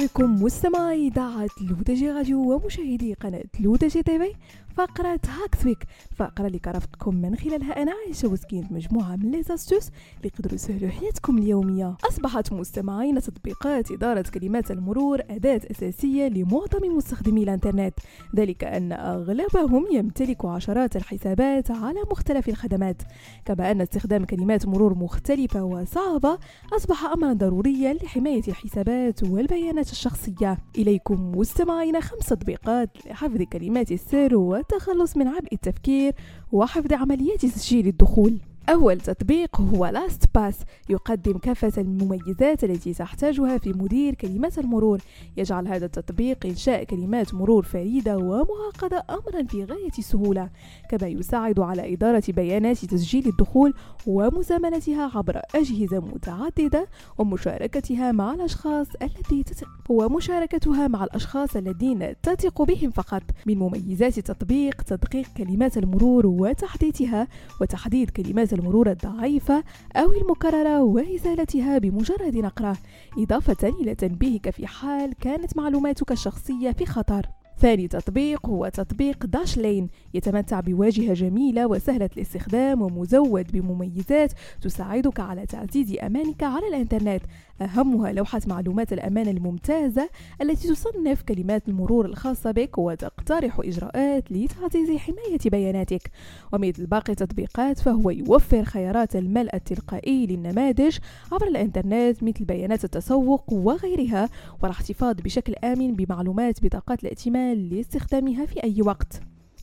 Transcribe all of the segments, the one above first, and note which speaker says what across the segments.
Speaker 1: إليكم مستمعي إذاعة لودجي راديو ومشاهدي قناة لودجي تيفي فقرة Hacks Week الفقرة اللي كنرافقكم من خلالها أنا عايشة وسكينت مجموعة من les astuces اللي يقدروا يسهلوا حياتكم اليومية. أصبحت مستمعين تطبيقات إدارة كلمات المرور أداة أساسية لمعظم مستخدمي الإنترنت. ذلك أن أغلبهم يمتلك عشرات الحسابات على مختلف الخدمات. كما أن استخدام كلمات مرور مختلفة وصعبة أصبح أمرا ضروريا لحماية الحسابات والبيانات الشخصية. إليكم مستمعين خمس تطبيقات لحفظ كلمات السر والتخلص من عبء التفكير وحفظ عمليات تسجيل الدخول. أول تطبيق هو لاست باس يقدم كافة المميزات التي تحتاجها في مدير كلمات المرور. يجعل هذا التطبيق إنشاء كلمات مرور فريدة ومعقدة أمرا في غاية السهولة كما يساعد على إدارة بيانات تسجيل الدخول ومزامنتها عبر أجهزة متعددة ومشاركتها مع الأشخاص التي تثق ومشاركتها مع الأشخاص الذين تثق بهم فقط. من مميزات التطبيق تدقيق كلمات المرور وتحديثها وتحديد كلمات المرور الضعيفة أو المكررة وإزالتها بمجرد نقرة. إضافة إلى تنبيهك في حال كانت معلوماتك الشخصية في خطر. ثاني تطبيق هو تطبيق داش لين يتمتع بواجهة جميلة وسهلة الاستخدام ومزود بمميزات تساعدك على تعزيز أمانك على الإنترنت. أهمها لوحة معلومات الأمان الممتازة التي تصنف كلمات المرور الخاصة بك وتقترح إجراءات لتعزيز حماية بياناتك. ومثل باقي التطبيقات فهو يوفر خيارات الملء التلقائي للنماذج عبر الإنترنت مثل بيانات التسوق وغيرها والإحتفاظ بشكل آمن بمعلومات بطاقات الائتمان لاستخدامها في أي وقت.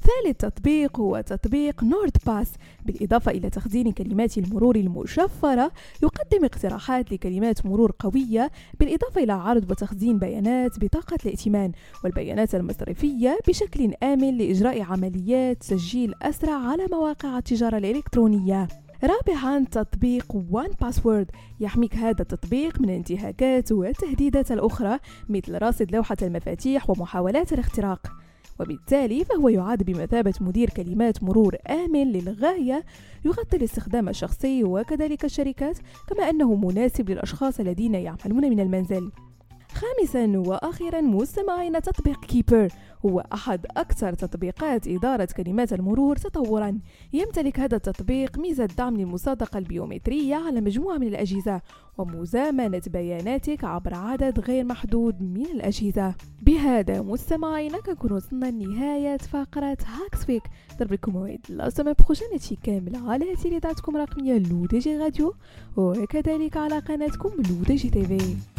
Speaker 1: ثالث تطبيق هو تطبيق نورد باس. بالإضافة إلى تخزين كلمات المرور المشفرة يقدم اقتراحات لكلمات مرور قوية. بالإضافة إلى عرض وتخزين بيانات بطاقة الائتمان والبيانات المصرفية بشكل آمن لإجراء عمليات تسجيل أسرع على مواقع التجارة الإلكترونية. رابعا تطبيق وان باسورد يحميك هذا التطبيق من الانتهاكات والتهديدات الأخرى مثل راصد لوحة المفاتيح ومحاولات الاختراق. وبالتالي فهو يعد بمثابة مدير كلمات مرور آمن للغاية يغطي الاستخدام الشخصي وكذلك الشركات كما أنه مناسب للأشخاص الذين يعملون من المنزل. خامسا وأخيرا مستمعين تطبيق كيبر. هو أحد أكثر تطبيقات إدارة كلمات المرور تطورا. يمتلك هذا التطبيق ميزة دعم للمصادقة البيومترية على مجموعة من الأجهزة ومزامنة بياناتك عبر عدد غير محدود من الأجهزة. بهذا مستمعينا كنكون وصلنا لنهاية فقرة Hacks Week نضربكم موعد la semaine prochaine هادشي كامل على إذاعتكم لودجي راديو وكذلك على قناتكم لو دي جي تيفي